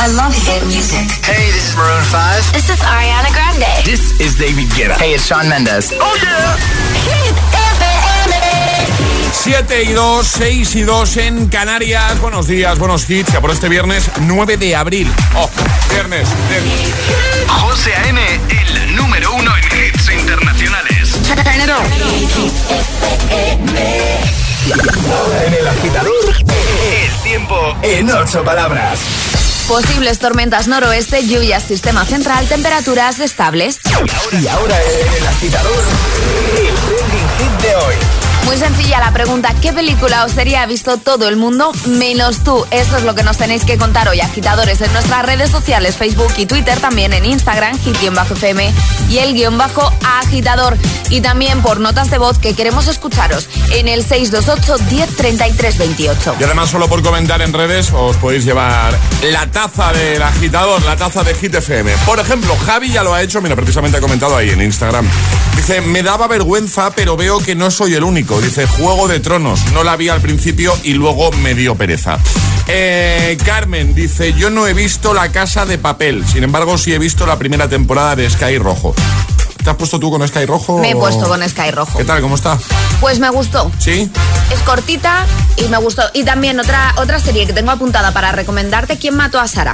I love hit music. Hey, this is Maroon 5. This is Ariana Grande. This is David Guetta. Hey, it's Sean Mendes. Oh yeah. Hit FM. 7 y 2, 6 y 2 en Canarias. Buenos días, buenos hits. Ya por este viernes 9 de abril. Oh, viernes. viernes. José A.M., el número uno en hits internacionales. En el agitador, el tiempo en ocho palabras. Posibles tormentas noroeste, lluvias, sistema central, temperaturas estables. Y ahora en el agitador, el trending hit de hoy. Muy sencilla la pregunta, ¿qué película os sería visto todo el mundo menos tú? Eso es lo que nos tenéis que contar hoy, agitadores, en nuestras redes sociales, Facebook y Twitter, también en Instagram, hit-fm y el guion bajo agitador. Y también por notas de voz que queremos escucharos en el 628 1033 28. Y además solo por comentar en redes os podéis llevar la taza del agitador, la taza de Hit FM. Por ejemplo, Javi ya lo ha hecho, mira, precisamente ha comentado ahí en Instagram. Dice, me daba vergüenza, pero veo que no soy el único. Dice Juego de Tronos. No la vi al principio y luego me dio pereza. Eh, Carmen dice, yo no he visto La Casa de Papel. Sin embargo, sí he visto la primera temporada de Sky Rojo. ¿Te has puesto tú con Sky Rojo? Me he puesto con Sky Rojo. ¿Qué tal? ¿Cómo está? Pues me gustó. ¿Sí? Es cortita y me gustó. Y también otra, otra serie que tengo apuntada para recomendarte, ¿Quién mató a Sara?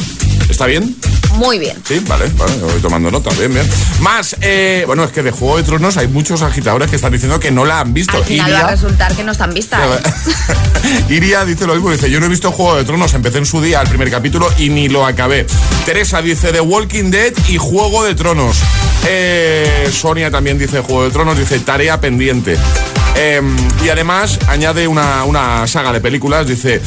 ¿Está bien? Muy bien. Sí, vale, vale, voy tomando nota, bien, bien. Más, eh, bueno, es que de Juego de Tronos hay muchos agitadores que están diciendo que no la han visto. Al final va a resultar que no están vistas. Iria dice lo mismo, dice, yo no he visto Juego de Tronos, empecé en su día el primer capítulo y ni lo acabé. Teresa dice The Walking Dead y Juego de Tronos. Eh, Sonia también dice Juego de Tronos, dice tarea pendiente. Eh, y además añade una, una, saga de películas. Dice: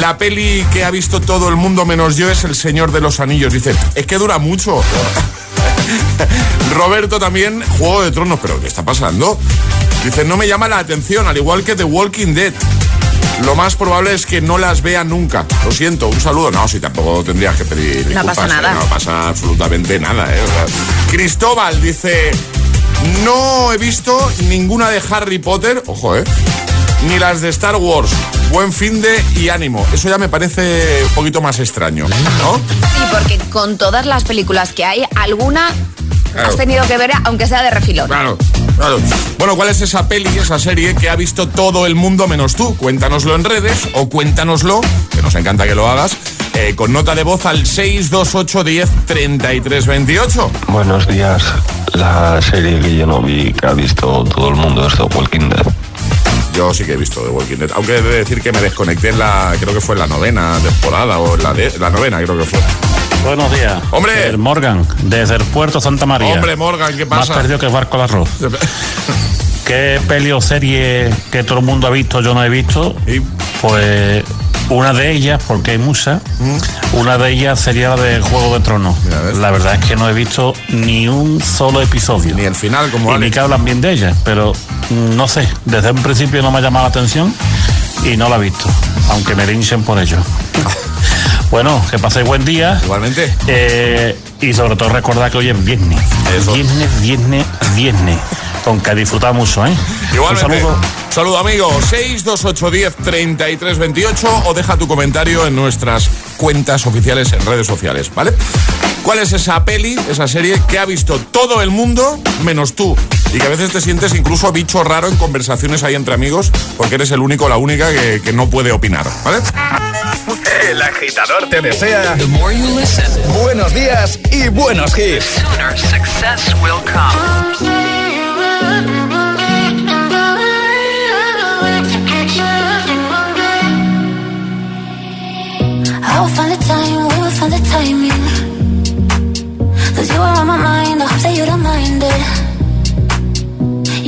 La peli que ha visto todo el mundo menos yo es El Señor de los Anillos. Dice: Es que dura mucho. Roberto también, Juego de Tronos. ¿Pero qué está pasando? Dice: No me llama la atención, al igual que The Walking Dead. Lo más probable es que no las vea nunca. Lo siento, un saludo. No, si tampoco tendrías que pedir. No pasa nada. ¿eh? No pasa absolutamente nada. ¿eh? Cristóbal dice. No he visto ninguna de Harry Potter, ojo, ¿eh? Ni las de Star Wars. Buen fin de y ánimo. Eso ya me parece un poquito más extraño, ¿no? Sí, porque con todas las películas que hay, alguna claro. has tenido que ver, aunque sea de refilón. Claro, claro. Bueno, ¿cuál es esa peli, esa serie que ha visto todo el mundo menos tú? Cuéntanoslo en redes o cuéntanoslo, que nos encanta que lo hagas, eh, con nota de voz al 628 10 33 28. Buenos días. La serie que yo no vi, que ha visto todo el mundo, es The Walking Dead. Yo sí que he visto The Walking Dead, aunque he de decir que me desconecté en la, creo que fue en la novena temporada o en la, de, la novena, creo que fue. Buenos días. Hombre. El Morgan, desde el puerto Santa María. Hombre, Morgan, ¿qué pasa? Más perdido que el barco de arroz. ¿Qué peli o serie que todo el mundo ha visto, yo no he visto? ¿Y? Pues una de ellas, porque hay muchas, mm. una de ellas sería la de Juego de Tronos. La verdad es que no he visto ni un solo episodio. Ni el final, como Y ni que hablan bien de ella, pero no sé, desde un principio no me ha llamado la atención y no la he visto, aunque me linchen por ello. bueno, que paséis buen día. Igualmente. Eh, y sobre todo recordar que hoy es viernes. Eso. Viernes, viernes, viernes. Con que disfrutar mucho, ¿eh? Igualmente. Un saludo. Saludo amigo, 62810 3328 o deja tu comentario en nuestras cuentas oficiales en redes sociales, ¿vale? ¿Cuál es esa peli, esa serie que ha visto todo el mundo menos tú? Y que a veces te sientes incluso bicho raro en conversaciones ahí entre amigos porque eres el único o la única que, que no puede opinar, ¿vale? El agitador Te desea The more you listen, buenos días y buenos hits. sooner success will come.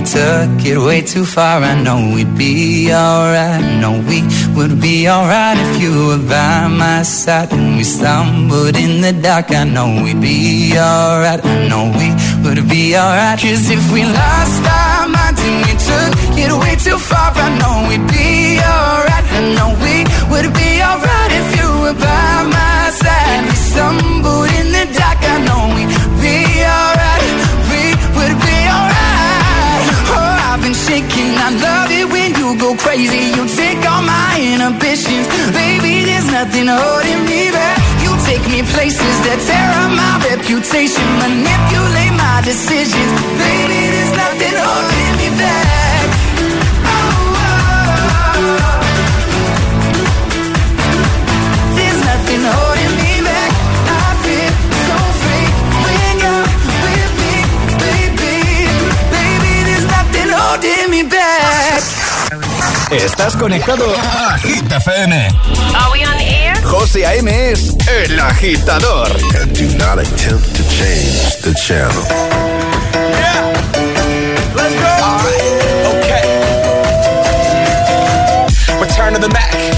We took it way too far, I know we'd be alright. I know we would be alright if you were by my side. And we stumbled in the dark, I know we'd be alright. I know we would be alright. Cause if we lost our minds and we took it way too far, I know we'd be alright. I know we would be alright if you were by my side. We stumbled in the dark, I know we'd be alright. I've shaking. I love it when you go crazy. You take all my inhibitions, baby. There's nothing holding me back. You take me places that tear up my reputation, manipulate my decisions. Baby, there's nothing holding me back. Oh, oh, oh. Estás conectado a Hit FM. Are we on air? José A.M. es el agitador. And do not attempt to change the channel. Let's go. All right. Okay. Return to the Mac.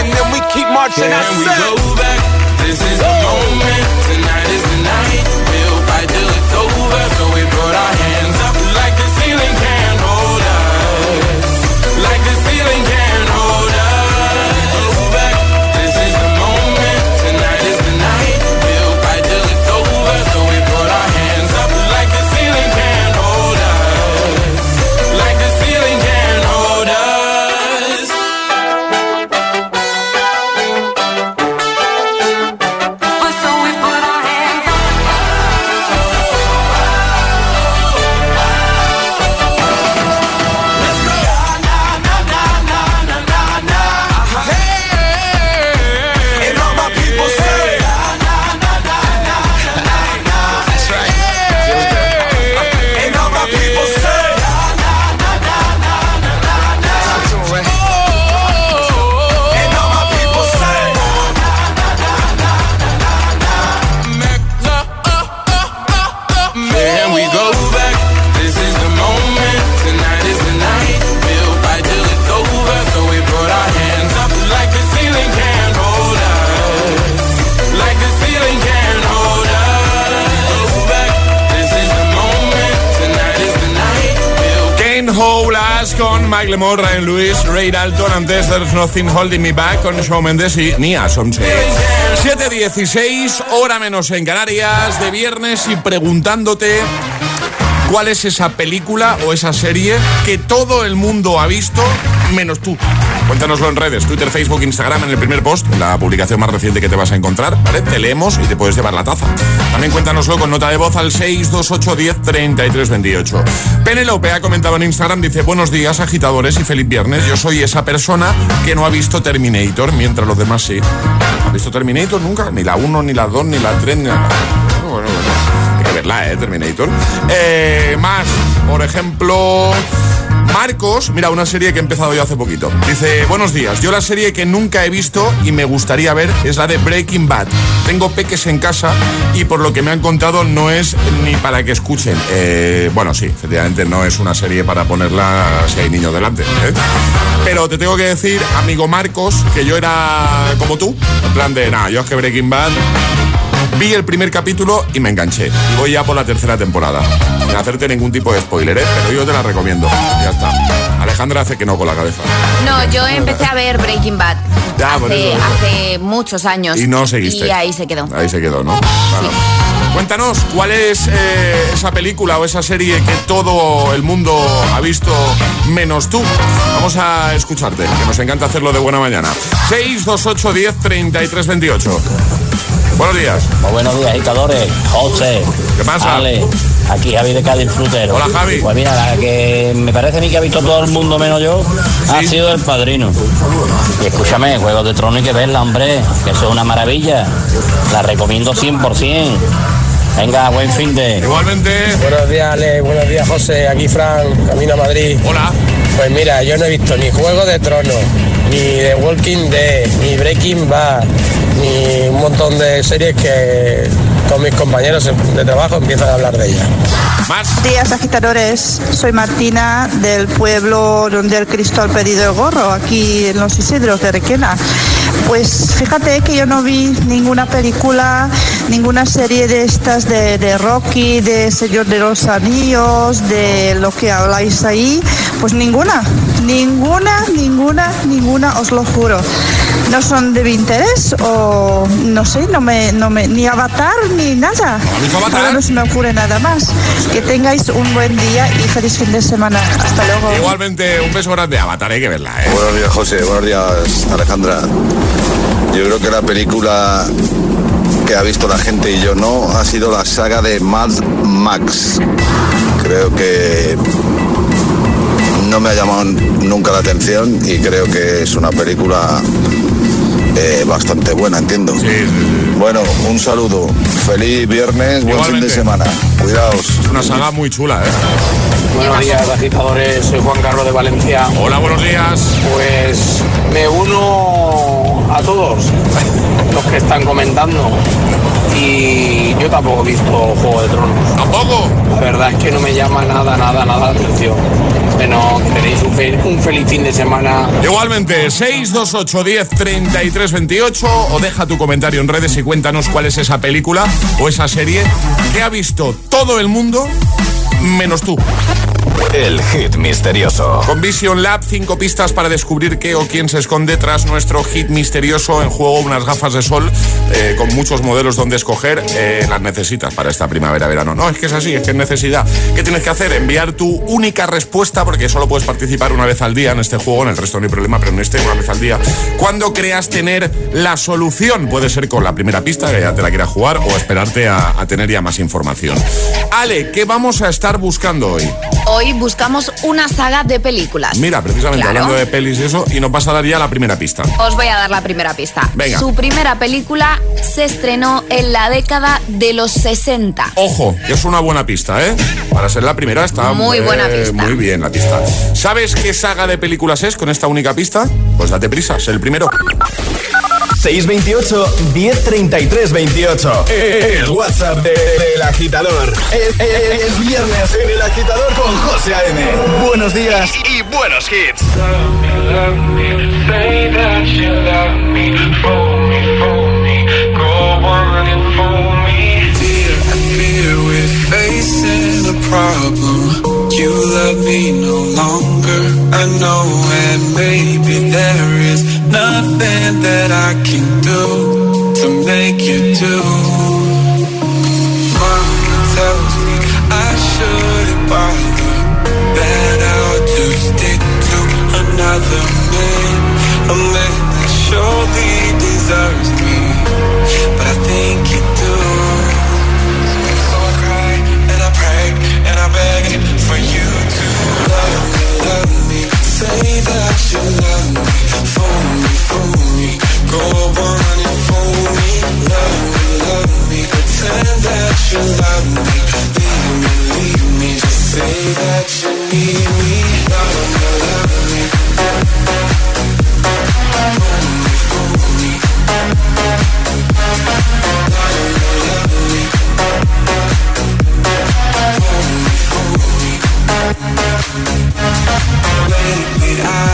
And then we keep marching. I Can we go back? This is the moment. Tonight is the night. We'll fight till it's over. So we put our hands up like con Mike Lemore, Ryan Lewis, Ray Dalton, antes There's Nothing Holding Me Back con Shawn Mendes y Nia Somche. 7.16, hora menos en Canarias, de viernes y preguntándote cuál es esa película o esa serie que todo el mundo ha visto menos tú. Cuéntanoslo en redes, Twitter, Facebook, Instagram, en el primer post, en la publicación más reciente que te vas a encontrar, ¿vale? Te leemos y te puedes llevar la taza. También cuéntanoslo con nota de voz al 628 10 33 28. Penelope ha comentado en Instagram, dice, buenos días agitadores y feliz viernes. Yo soy esa persona que no ha visto Terminator, mientras los demás sí. ¿No ¿Ha visto Terminator nunca? Ni la 1, ni la 2, ni la 3, ni la... Bueno, bueno. Hay que verla, ¿eh? Terminator. Eh, más, por ejemplo... Marcos, mira, una serie que he empezado yo hace poquito. Dice, buenos días, yo la serie que nunca he visto y me gustaría ver es la de Breaking Bad. Tengo peques en casa y por lo que me han contado no es ni para que escuchen. Eh, bueno, sí, efectivamente no es una serie para ponerla si hay niños delante. ¿eh? Pero te tengo que decir, amigo Marcos, que yo era como tú. En plan de, nada, yo es que Breaking Bad Vi el primer capítulo y me enganché. Y voy ya por la tercera temporada. Sin hacerte ningún tipo de spoiler, ¿eh? pero yo te la recomiendo. Ya está. Alejandra hace que no con la cabeza. No, yo empecé a ver Breaking Bad hace, hace, muchos años. Y no seguiste. Y ahí se quedó. Ahí se quedó, ¿no? Cuéntanos, ¿cuál es eh, esa película o esa serie que todo el mundo ha visto menos tú? Vamos a escucharte, que nos encanta hacerlo de buena mañana. 628 10 33 28. Buenos días. Pues buenos días, agitadores. José. ¿Qué pasa? Ale. Aquí Javi de Cádiz Frutero. Hola Javi. Pues mira, la que me parece a mí que ha visto todo el mundo menos yo ha sido el padrino. Y escúchame, Juego de Tronos hay que verla, hombre, que eso es una maravilla. La recomiendo 100%. Venga, buen fin de. Igualmente. Buenos días, Ale. Buenos días, José. Aquí Fran, camino a Madrid. Hola. Pues mira, yo no he visto ni Juego de Tronos, ni The Walking Dead, ni Breaking Bad, ni un montón de series que con mis compañeros de trabajo empiezan a hablar de ella. Más. Días agitadores, soy Martina del pueblo donde el Cristo ha pedido el gorro, aquí en los Isidros de Requena. Pues fíjate que yo no vi ninguna película, ninguna serie de estas de, de Rocky, de Señor de los Anillos, de lo que habláis ahí, pues ninguna, ninguna, ninguna, ninguna, os lo juro. No son de mi interés o no sé, no me, no me, ni Avatar ni nada. Ahora no se me ocurre nada más. Que tengáis un buen día y feliz fin de semana. Hasta luego. Igualmente, un beso grande. Avatar, hay que verla, ¿eh? Buenos días, José. Buenos días, Alejandra. Yo creo que la película que ha visto la gente y yo no ha sido la saga de Mad Max. Creo que no me ha llamado nunca la atención y creo que es una película eh, bastante buena, entiendo. Bueno, un saludo. Feliz viernes, buen fin de semana. Cuidaos. Es una saga muy chula, ¿eh? Buenos días, agitadores. Soy Juan Carlos de Valencia. Hola, buenos días. Pues me uno a todos los que están comentando. Y yo tampoco he visto Juego de Tronos. ¿Tampoco? La verdad es que no me llama nada, nada, nada la atención. Bueno, tenéis un, fel un, feliz fin de semana. Igualmente, 628 10 33 28 o deja tu comentario en redes y cuéntanos cuál es esa película o esa serie que ha visto todo el mundo menos tú. El hit misterioso. Con Vision Lab, cinco pistas para descubrir qué o quién se esconde tras nuestro hit misterioso. En juego, unas gafas de sol eh, con muchos modelos donde escoger. Eh, las necesitas para esta primavera-verano. No, es que es así, es que es necesidad. ¿Qué tienes que hacer? Enviar tu única respuesta, porque solo puedes participar una vez al día en este juego. En el resto no hay problema, pero en este una vez al día. Cuando creas tener la solución, puede ser con la primera pista, que ya te la quieras jugar, o esperarte a, a tener ya más información. Ale, ¿qué vamos a estar buscando hoy? Hoy buscamos una saga de películas. Mira, precisamente claro. hablando de pelis y eso, y nos vas a dar ya la primera pista. Os voy a dar la primera pista. Venga. Su primera película se estrenó en la década de los 60. Ojo, es una buena pista, ¿eh? Para ser la primera está muy buena pista. Muy bien la pista. ¿Sabes qué saga de películas es con esta única pista? Pues date prisa, es el primero. 628 1033 28. El WhatsApp del de, agitador. Es, es, es, viernes en el agitador con José A.M. Buenos días y, y buenos hits. Pretend that you love me, leave me, leave me, just say that you need me, me, love me, me, me, love me, me. Lately I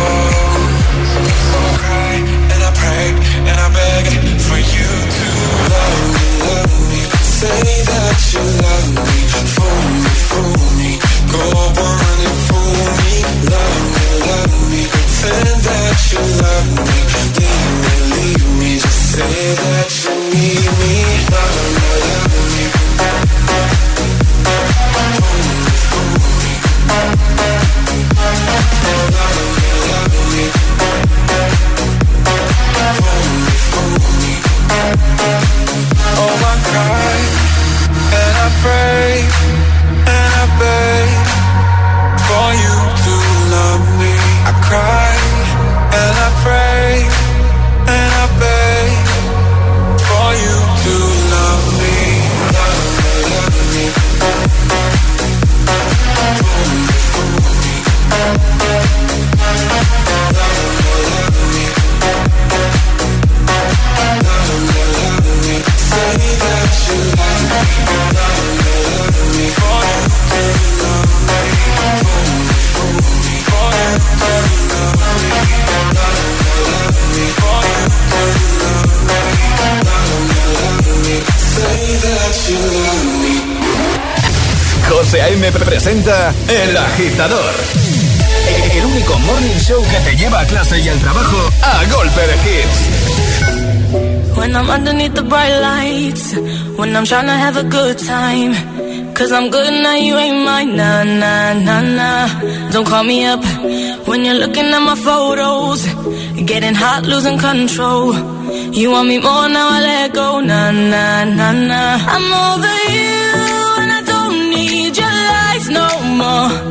Clase y al trabajo a golpe de hits. When I'm underneath the bright lights, when I'm trying to have a good time. Cause I'm good now, you ain't mine, nah, nah, nah, nah. Don't call me up when you're looking at my photos. Getting hot, losing control. You want me more now, I let go, nah, nah, nah, nah. I'm over you, and I don't need your lies no more.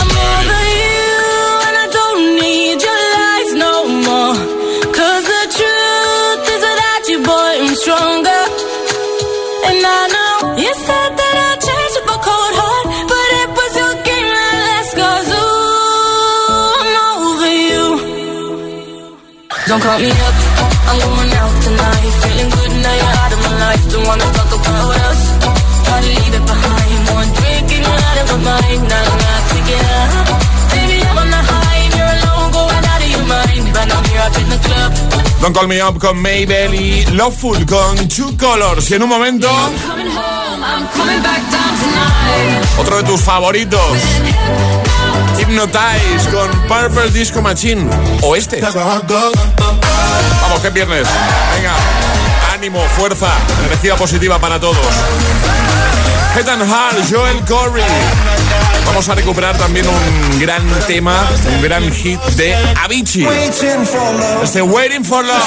I'm over you and I don't need your lies no more. Cause the truth is without you, boy, I'm stronger. And I know you said that I'd change up cold heart, but it was your game that last cause ooh, I'm over you. Don't call me up, Don't wanna talk about us. Gotta leave it behind. One drink and you're out of my mind. Not enough to get up. Baby, I'm on the high and you're alone, going out of your mind. But I'm here up in the club. Don't Call Me Up con Mabel y Loveful con Two Colors. Y en un momento, otro de tus favoritos. Hypnotize con Purple Disco Machine. O este. Vamos, que es viernes. Venga, ánimo, fuerza, energía positiva para todos. Head and Heart, Joel Corey. Vamos a recuperar también un gran tema, un gran hit de Avicii. Este Waiting for Love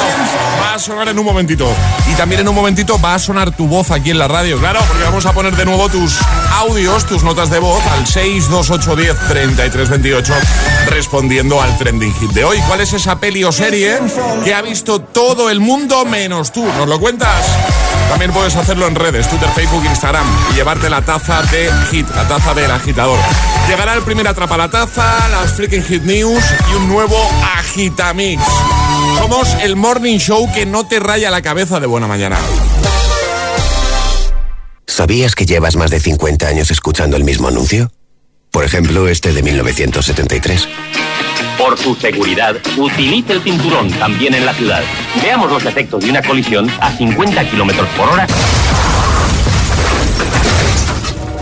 va a sonar en un momentito. Y también en un momentito va a sonar tu voz aquí en la radio, claro, porque vamos a poner de nuevo tus audios, tus notas de voz al 628103328 respondiendo al trending hit de hoy. ¿Cuál es esa peli o serie que ha visto todo el mundo menos tú? ¿Nos lo cuentas? También puedes hacerlo en redes, Twitter, Facebook, Instagram y llevarte la taza de hit, la taza del agitador. Llegará el primer atrapa la taza, las freaking hit news y un nuevo agitamix. Somos el morning show que no te raya la cabeza de buena mañana. ¿Sabías que llevas más de 50 años escuchando el mismo anuncio? Por ejemplo, este de 1973. Por su seguridad, utilice el cinturón también en la ciudad. Veamos los efectos de una colisión a 50 kilómetros por hora.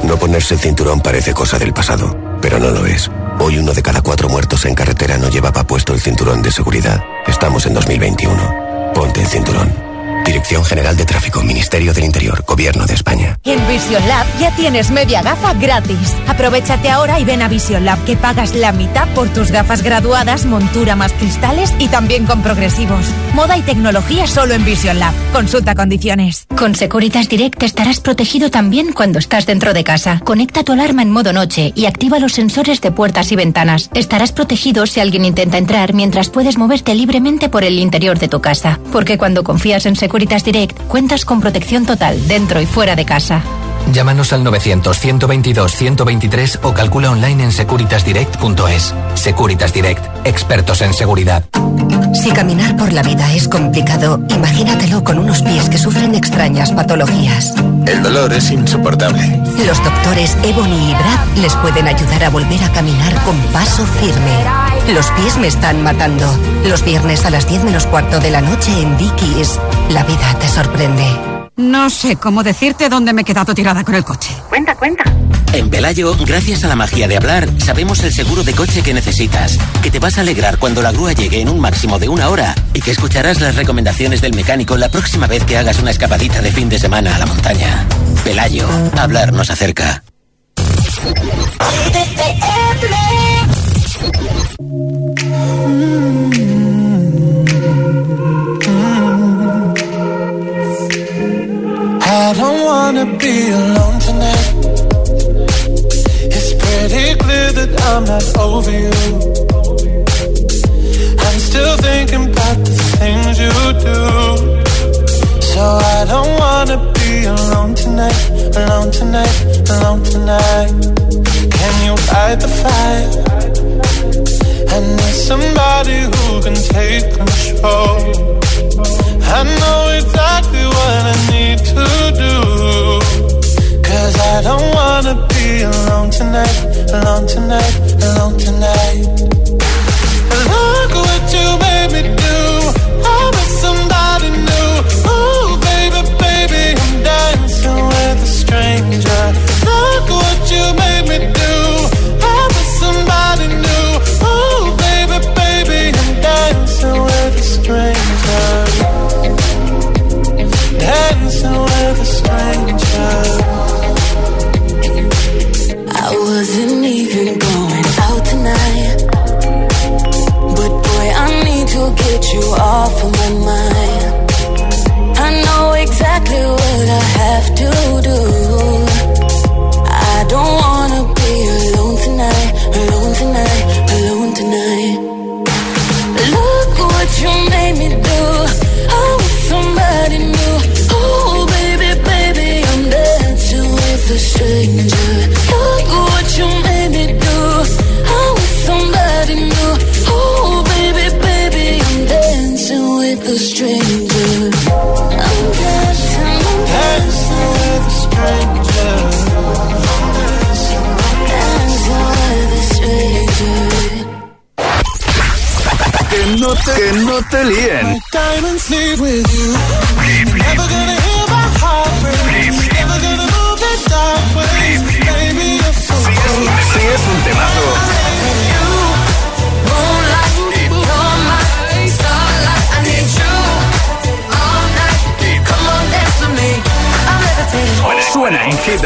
No ponerse el cinturón parece cosa del pasado, pero no lo es. Hoy uno de cada cuatro muertos en carretera no llevaba puesto el cinturón de seguridad. Estamos en 2021. Ponte el cinturón. Dirección General de Tráfico, Ministerio del Interior, Gobierno de España. En Vision Lab ya tienes media gafa gratis. Aprovechate ahora y ven a Vision Lab que pagas la mitad por tus gafas graduadas, montura más cristales y también con progresivos. Moda y tecnología solo en Vision Lab. Consulta condiciones. Con Securitas Direct estarás protegido también cuando estás dentro de casa. Conecta tu alarma en modo noche y activa los sensores de puertas y ventanas. Estarás protegido si alguien intenta entrar mientras puedes moverte libremente por el interior de tu casa. Porque cuando confías en Securitas Securitas Direct cuentas con protección total dentro y fuera de casa. Llámanos al 900-122-123 o calcula online en securitasdirect.es. Securitas Direct, expertos en seguridad. Si caminar por la vida es complicado, imagínatelo con unos pies que sufren extrañas patologías. El dolor es insoportable. Los doctores Ebony y Brad les pueden ayudar a volver a caminar con paso firme. Los pies me están matando. Los viernes a las 10 menos cuarto de la noche en Dickies. La vida te sorprende. No sé cómo decirte dónde me he quedado tirada con el coche. Cuenta, cuenta. En Pelayo, gracias a la magia de hablar, sabemos el seguro de coche que necesitas, que te vas a alegrar cuando la grúa llegue en un máximo de una hora y que escucharás las recomendaciones del mecánico la próxima vez que hagas una escapadita de fin de semana a la montaña. Pelayo, hablar nos acerca. I don't wanna be alone tonight. It's pretty clear that I'm not over you.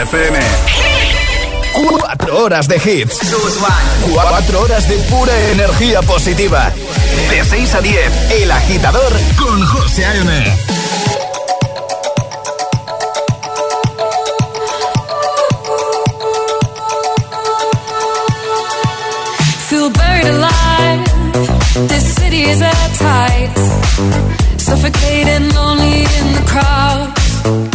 FM. Cuatro horas de hits. Cuatro horas de pura energía positiva. De 6 a 10, El Agitador con José A.M. Feel buried alive. This city is at tight. Suffocating, lonely in the crowd.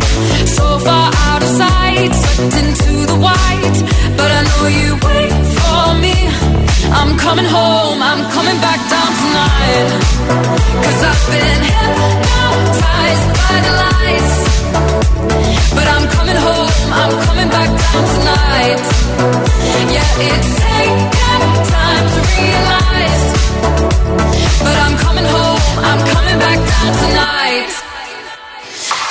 So far out of sight, sucked into the white, but I know you wait for me. I'm coming home, I'm coming back down tonight, cause I've been hypnotized by the lights. But I'm coming home, I'm coming back down tonight. Yeah, it's taken time to realize. But I'm coming home, I'm coming back down tonight.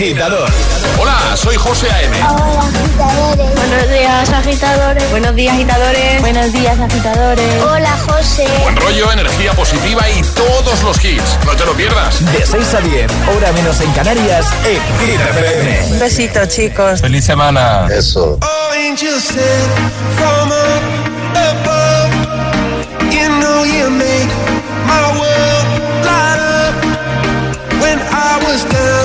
Agitador. Hola, soy José A.M. Buenos días, agitadores. Buenos días, agitadores. Buenos días, agitadores. Hola, José. Buen rollo, energía positiva y todos los hits. No te lo pierdas. De 6 a 10, hora menos en Canarias, en Hit FM. Un besito, chicos. Feliz semana. Eso. sent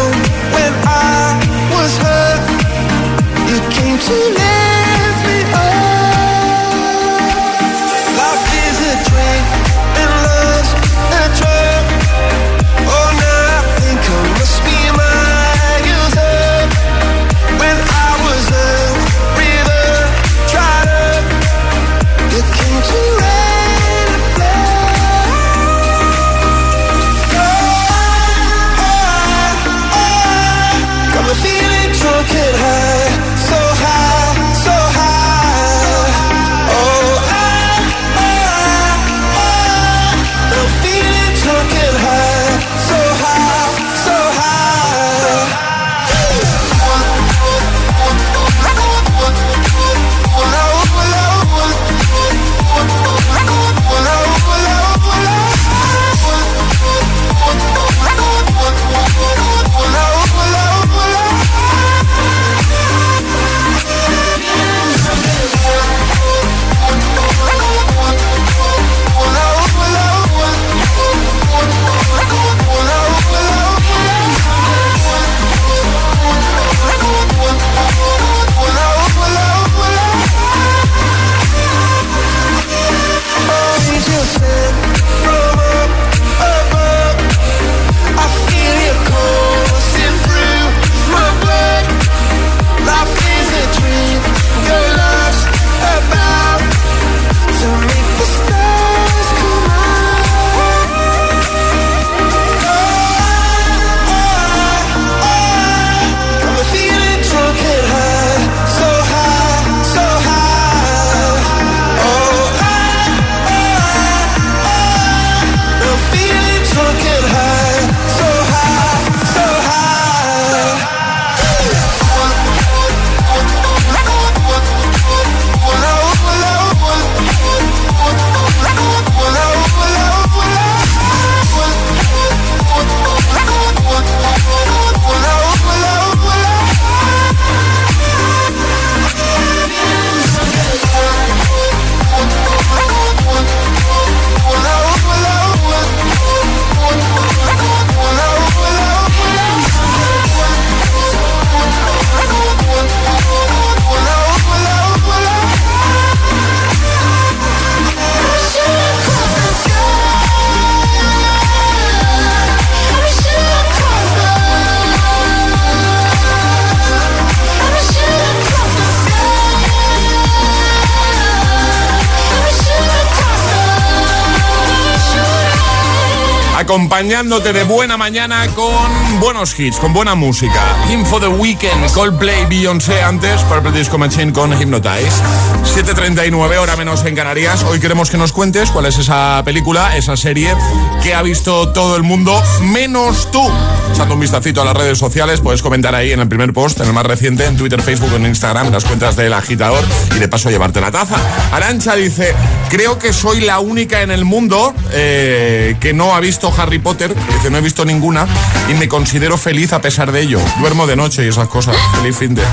acompañándote de buena mañana con buenos hits, con buena música. Info the Weekend, Coldplay, Beyoncé antes, Purple Disco Machine con Hypnotize. 7.39 hora menos en Canarias. Hoy queremos que nos cuentes cuál es esa película, esa serie que ha visto todo el mundo, menos tú. Echando un vistacito a las redes sociales, puedes comentar ahí en el primer post, en el más reciente, en Twitter, Facebook en Instagram, las cuentas del agitador y de paso llevarte la taza. Arancha dice, creo que soy la única en el mundo eh, que no ha visto Harry Potter, que no he visto ninguna y me considero feliz a pesar de ello. Duermo de noche y esas cosas. Feliz fin de.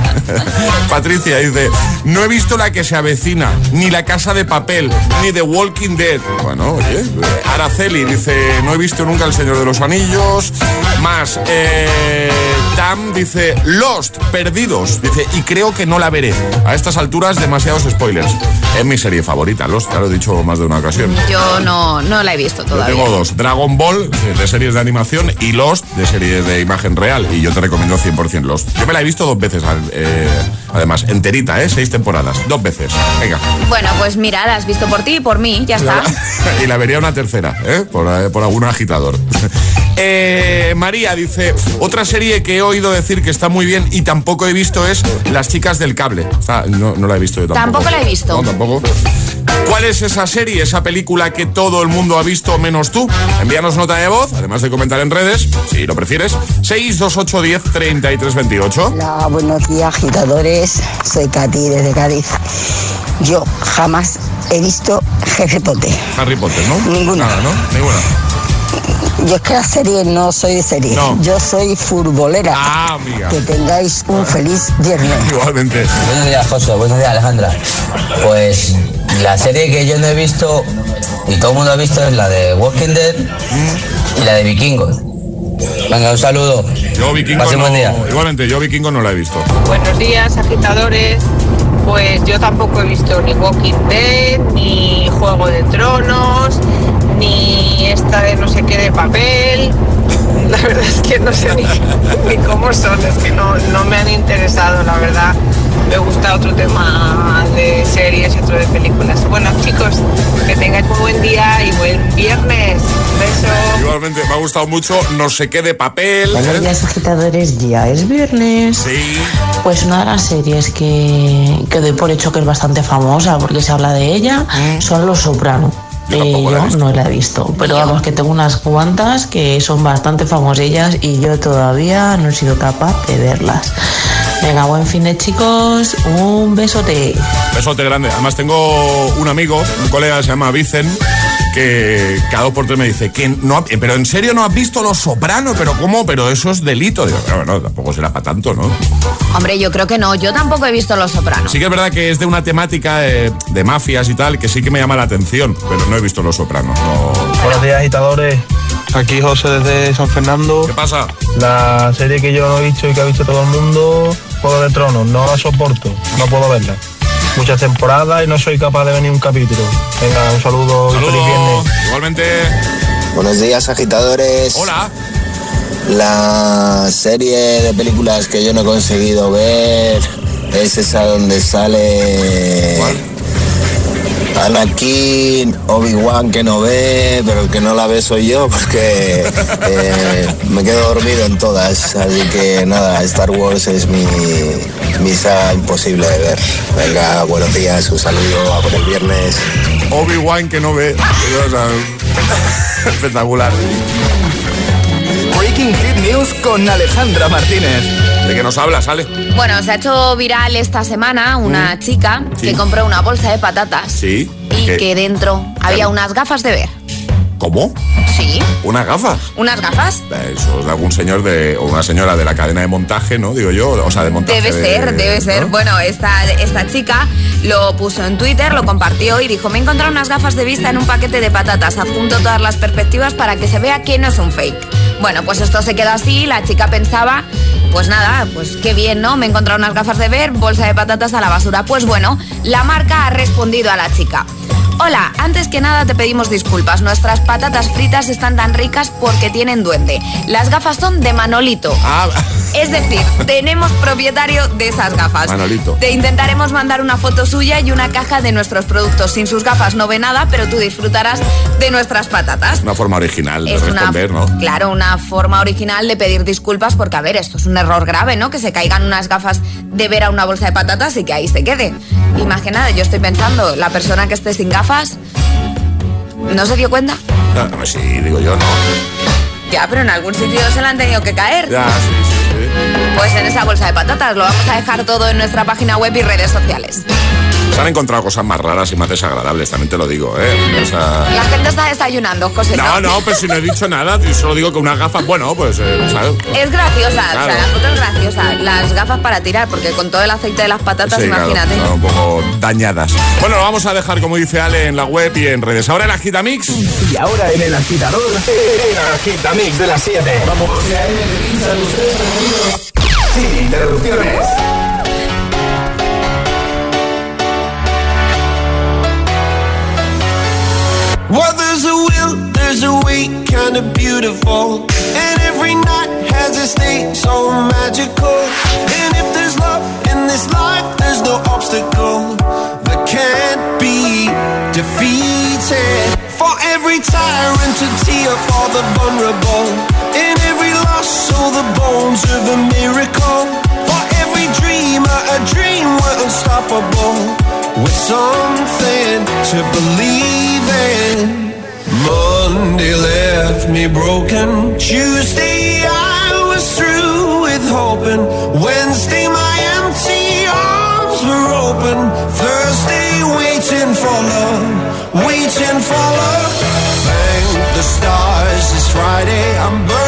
Patricia dice, no he visto la que se avecina, ni la casa de papel, ni The Walking Dead. Bueno, oye. Araceli dice, no he visto nunca El Señor de los Anillos. Más, eh, Tam dice, Lost, perdidos. Dice, y creo que no la veré. A estas alturas, demasiados spoilers. Es mi serie favorita, Lost, ya lo he dicho más de una ocasión. Yo no, no la he visto todavía. tengo dos, Dragon Ball, de series de animación, y Lost, de series de imagen real. Y yo te recomiendo 100% Lost. Yo me la he visto dos veces, eh, además, enterita, ¿eh? Seis temporadas, dos veces. Venga. Bueno, pues mira, la has visto por ti y por mí, ya está. y la vería una tercera, ¿eh? Por, eh, por algún agitador. Eh, María dice, otra serie que he oído decir que está muy bien y tampoco he visto es Las chicas del cable. no, no, la he visto yo tampoco. Tampoco la he visto. No, tampoco. ¿Cuál es esa serie, esa película que todo el mundo ha visto menos tú? Envíanos nota de voz, además de comentar en redes, si lo prefieres, 628 10 33 28. Hola, buenos días, agitadores. Soy Katy desde Cádiz. Yo jamás he visto Jefe Potter. Harry Potter, ¿no? Ninguna. Nada, ¿no? Ninguna. Yo es que la serie no soy de serie. Yo soy futbolera. Ah, amiga. Que tengáis un feliz viernes. Igualmente. Buenos días, José. Buenos días, Alejandra. Pues la serie que yo no he visto y todo el mundo ha visto es la de Walking Dead y la de Vikingos. Venga, un saludo. Yo Vikingo no, igualmente, yo Vikingo no la he visto. Buenos días, agitadores. Pues yo tampoco he visto ni Walking Dead, ni Juego de Tronos, de papel. La verdad es que no sé ni, cómo son, es que no, no me han interesado, la verdad. Me gusta otro tema de series y otro de películas. Bueno, chicos, que tengáis un buen día y buen viernes. Besos. Igualmente, me ha gustado mucho No sé qué de papel. Buenos días, agitadores. Ya es viernes. Sí. Pues una de las series que, que doy por hecho que es bastante famosa porque se habla de ella son Los Soprano. Yo, Eh, no la he visto, pero vamos que tengo unas cuantas que son bastante famosillas y yo todavía no he sido capaz de verlas. Venga, buen fin de chicos, un besote. Besote grande. Además tengo un amigo, un colega se llama Vicen, que cada dos por tres me dice que no, ha- pero en serio no has visto Los Sopranos, pero cómo, pero eso es delito. Digo, pero no, tampoco será para tanto, ¿no? Hombre, yo creo que no. Yo tampoco he visto Los Sopranos. Sí que es verdad que es de una temática de, de mafias y tal, que sí que me llama la atención, pero no he visto Los Sopranos. No. Buenos días, agitadores. Aquí José desde San Fernando. ¿Qué pasa? La serie que yo no he visto y que ha visto todo el mundo, Juego de Tronos, no la soporto, no puedo verla. Muchas temporadas y no soy capaz de ver ni un capítulo. Venga, un saludo y feliz viernes. Igualmente. Buenos días, agitadores. Hola. La serie de películas que yo no he conseguido ver es esa donde sale Anakin, Obi-Wan que no ve, pero el que no la ve soy yo porque eh, me quedo dormido en todas. Así que nada, Star Wars es mi, mi saga imposible de ver. Venga, buenos días, un saludo a por el viernes. Obi-Wan que no ve. Espectacular. Hit News con Alejandra Martínez. ¿De qué nos habla, sale? Bueno, se ha hecho viral esta semana una chica Mm. Sí. que compró una bolsa de patatas Sí. y ¿Qué? que dentro había unas gafas de ver. ¿Cómo? Sí, ¿Una gafa? unas gafas. Eso es de algún señor de, o una señora de la cadena de montaje, ¿no? Digo yo, o sea, de montaje. Debe de- ser, debe ser. ¿no? Bueno, esta, esta chica lo puso en Twitter, lo compartió y dijo, me he encontrado unas gafas de vista en un paquete de patatas, adjunto todas las perspectivas para que se vea que no es un fake. Bueno, pues esto se quedó así, la chica pensaba, pues nada, pues qué bien, ¿no? Me he encontrado unas gafas de ver, bolsa de patatas a la basura. Pues bueno, la marca ha respondido a la chica. Hola, antes que nada te pedimos disculpas. Nuestras patatas fritas están tan ricas porque tienen duende. Las gafas son de Manolito. Ah, Es decir, tenemos propietario de esas gafas. Manolito. Te intentaremos mandar una foto suya y una caja de nuestros productos. Sin sus gafas no ve nada, pero tú disfrutarás de nuestras patatas. una forma original de Es una, responder, ¿no? claro, una forma original de pedir disculpas porque, a ver, esto es un error grave, ¿no? Que se caigan unas gafas de ver a una bolsa de patatas y que ahí se quede. Imagina, yo estoy pensando, la persona que esté sin gafas, ¿no se dio cuenta? Ah, no, sí, digo yo, no. Ya, pero en algún sitio se la han tenido que caer. Ya, sí, sí, sí. Pues en esa bolsa de patatas lo vamos a dejar todo en nuestra página web y redes sociales. Se han encontrado cosas más raras y más desagradables, también te lo digo, ¿eh? O sea... La gente está desayunando, José. No, no, pero si no he dicho nada, yo solo digo que unas gafas, bueno, pues, eh, ¿sabes? Es graciosa, Claro. o sea, la foto es graciosa. Las gafas para tirar, porque con todo el aceite de las patatas, Sí, imagínate. claro, un poco dañadas. Bueno, lo vamos a dejar, como dice Ale, en la web y en redes. Ahora en Agitamix. Y ahora en el agitador, el agitamix de las 7. Vamos. Sin interrupciones. Well, there's a will, there's a way, kinda beautiful. And every night has a state so magical. And if there's love in this life, there's no obstacle that can't be defeated. For every tyrant to tear for the vulnerable. In every loss, so the bones of a miracle. For every dreamer, a dream we're unstoppable. With something to believe in. Monday left me broken. Tuesday I was through with hoping. Wednesday my empty arms were open. Thursday waiting for love, waiting for love. Thank the stars it's Friday. I'm burning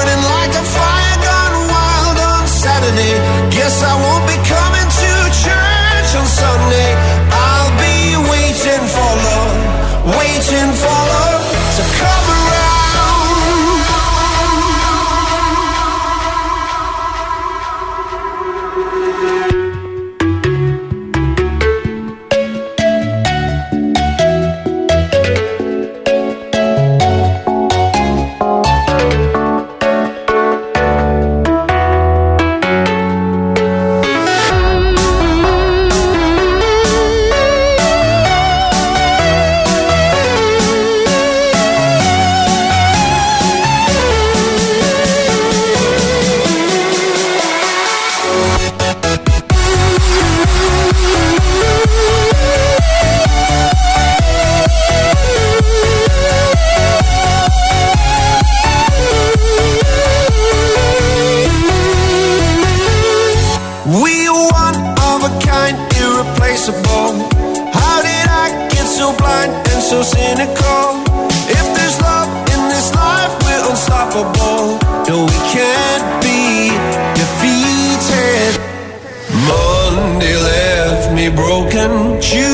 so cynical? If there's love in this life, we're unstoppable. No, we can't be defeated. Monday left me broken. Tuesday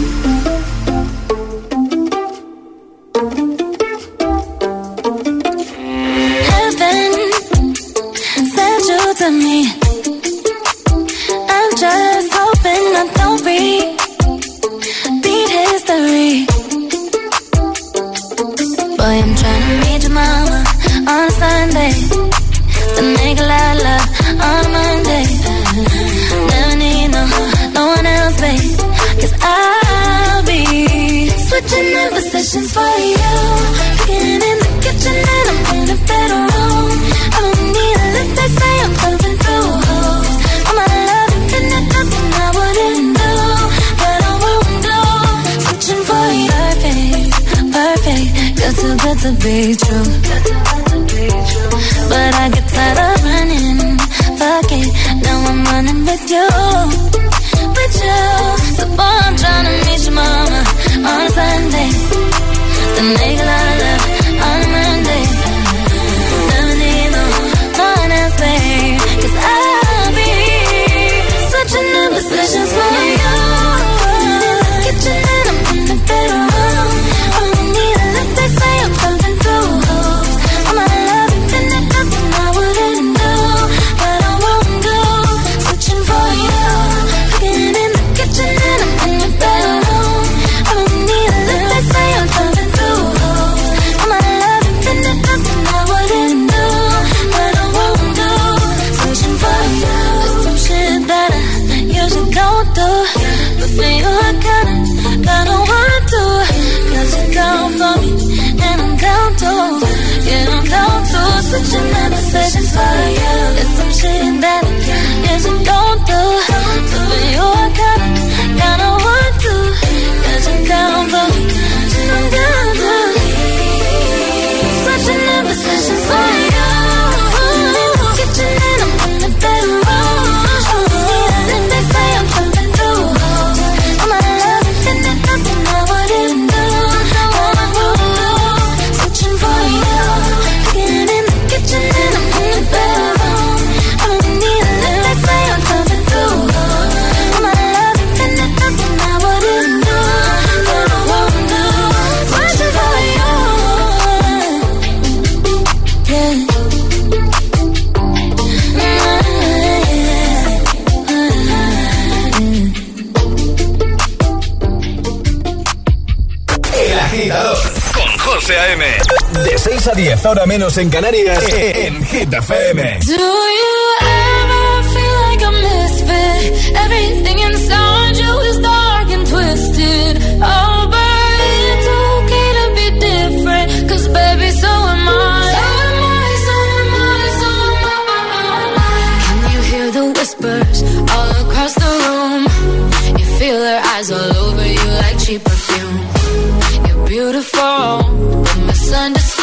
be true. But I get tired of running. Fuck it, now I'm running with you. With you. So boy, I'm trying to meet your mama on a Sunday. Then make a lot of love. 6 a 10, ahora menos en Canarias, en Hit FM. Do you ever feel like a misfit? Everything inside you is dark and twisted. Oh, but it's okay to be different, cause baby, so am I. So am I, so am I, so am I. Can you hear the whispers all across the room? You feel their eyes all over you like cheap perfume. You're beautiful, but misunderstood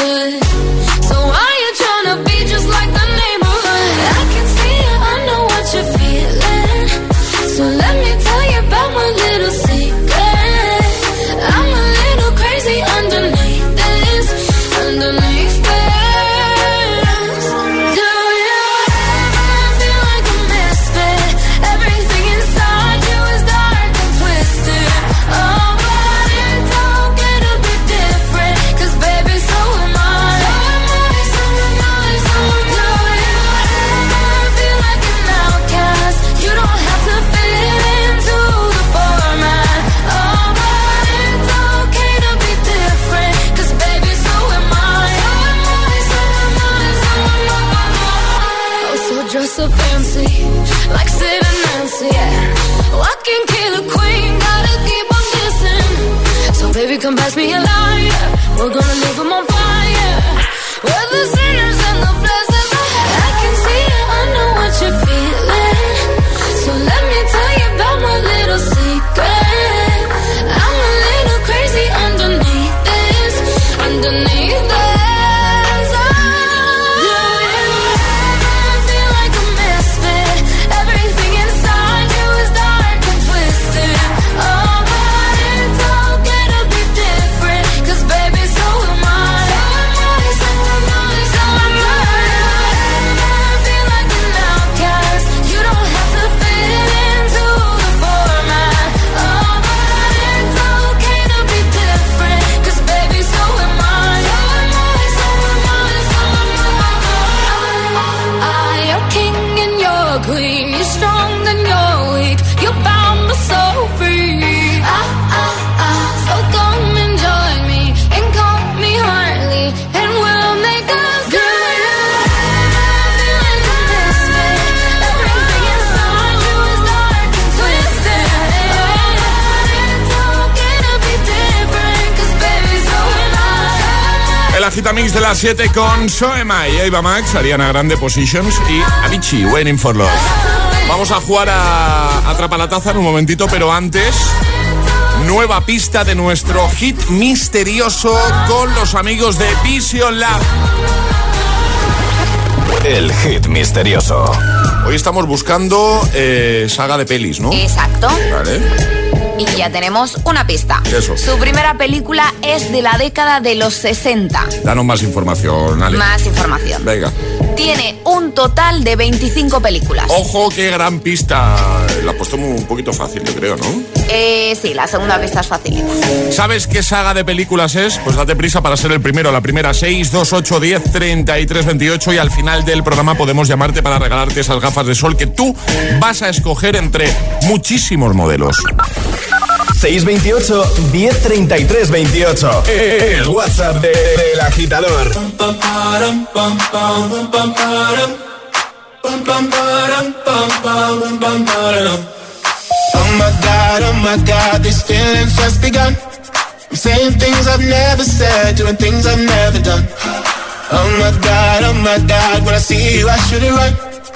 las 7 con Soema y Eva Max, Ariana Grande Positions y Avicii, Waiting for Love. Vamos a jugar a Atrapa la Taza en un momentito, pero antes nueva pista de nuestro hit misterioso con los amigos de Vision Lab. El hit misterioso. Hoy estamos buscando eh, saga de pelis, ¿no? Exacto. Vale. Y ya tenemos una pista. Eso. Su primera película es de la década de los 60. Danos más información, Ale. Más información. Venga. Tiene un total de 25 películas. Ojo, qué gran pista. La puesto un poquito fácil, yo creo, ¿no? Eh, sí, la segunda pista es facilita. ¿Sabes qué saga de películas es? Pues date prisa para ser el primero. La primera 6, 2, 8, 10, 33, 28 y al final del programa podemos llamarte para regalarte esas gafas de sol que tú vas a escoger entre muchísimos modelos. 628 1033 28. El WhatsApp de- del agitador. Oh my god, oh my god, these feelings just begun. I'm saying things I've never said, doing things I've never done. Oh my god, oh my god, when I see you I should it.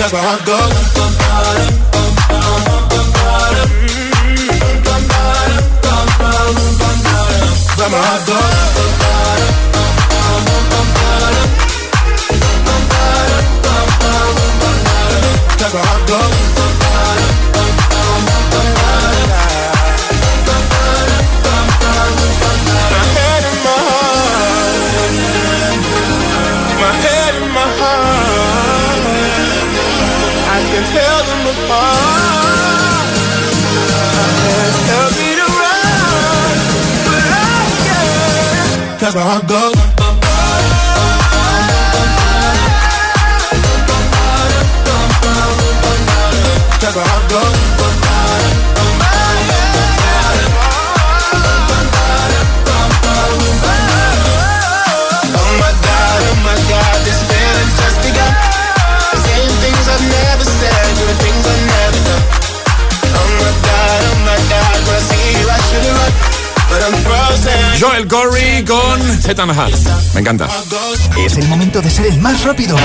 Goes. But my heart goes. Cause my heart goes. I can tell them apart. My hands tell me to run, but I can't. Cause my heart goes. Joel Corey con Zetan Hat. Me encanta. Es el momento de ser el más rápido.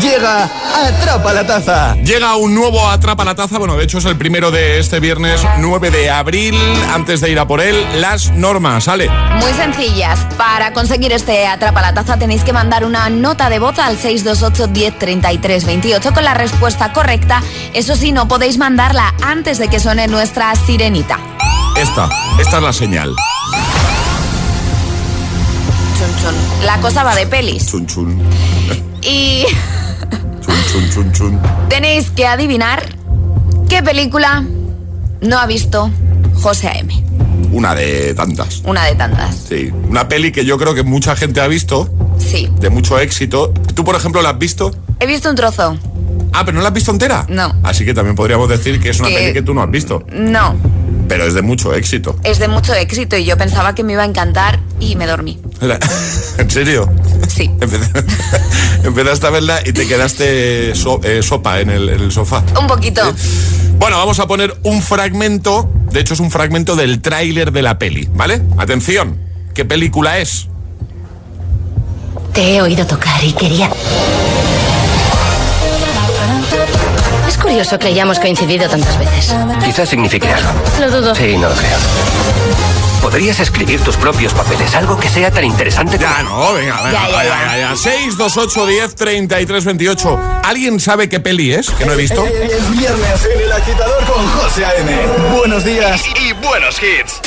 Llega Atrapa la Taza. Llega un nuevo Atrapa la Taza. Bueno, de hecho es el primero de este viernes 9 de abril. Antes de ir a por él, las normas. ¿Sale? Muy sencillas. Para conseguir este Atrapa la Taza tenéis que mandar una nota de voz al 628 10 33 28 con la respuesta correcta. Eso sí, no podéis mandarla antes de que suene nuestra sirenita. Esta. Esta es la señal. Chun. La cosa va de pelis. Chun chun. Y Chun chun chun chun. tenéis que adivinar qué película no ha visto José A.M. Una de tantas. Una de tantas. Sí. Una peli que yo creo que mucha gente ha visto. Sí. De mucho éxito. ¿Tú, por ejemplo, la has visto? He visto un trozo. Ah, pero no la has visto entera. No. Así que también podríamos decir que es una Que- peli que tú no has visto. No. Pero es de mucho éxito. Es de mucho éxito y yo pensaba que me iba a encantar y me dormí. ¿En serio? Sí. Empezaste a verla y te quedaste so- eh, sopa en el, en el sofá. Un poquito. Bueno, vamos a poner un fragmento, de hecho es un fragmento del tráiler de la peli, ¿vale? Atención, ¿qué película es? Te he oído tocar y quería... Es curioso que hayamos coincidido tantas veces. Quizás signifique algo. Lo dudo. Sí, no lo creo. Podrías escribir tus propios papeles, algo que sea tan interesante Ya, no, venga, venga, Ya, ya, ya, ya, ya. 6, 2, 8, 10, 33, 28. ¿Alguien sabe qué peli es? Que no he visto. Es viernes en el agitador con José A.M. Buenos días y buenos hits.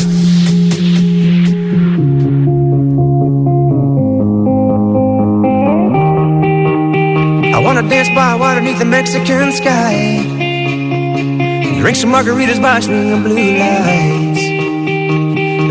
I wanna dance by water beneath the Mexican sky. Drink some margaritas by swinging blue lights.